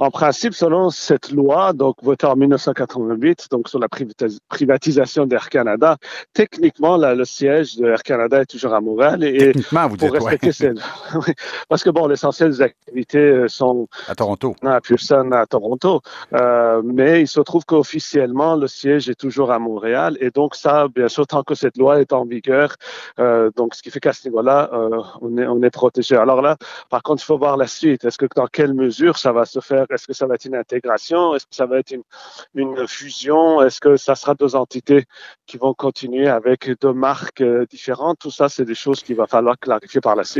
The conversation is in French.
En principe, selon cette loi, donc votée en 1988, donc sur la privatisation d'Air Canada, techniquement, là, le siège de Air Canada est toujours à Montréal. Et techniquement, vous dites, respecter Parce que bon, l'essentiel des activités euh, sont à Toronto, à Pearson, à Toronto. Euh, mais il se trouve qu'officiellement, le siège est toujours à Montréal. Et donc ça, bien sûr, tant que cette loi est en vigueur, euh, donc ce qui fait qu'à ce niveau-là, euh, on est on est protégé. Alors là, par contre, il faut voir la suite. Est-ce que dans quelle mesure ça va se faire est-ce que ça va être une intégration? Est-ce que ça va être une, fusion? Est-ce que ça sera deux entités qui vont continuer avec deux marques euh, différentes? Tout ça, c'est des choses qu'il va falloir clarifier par la suite.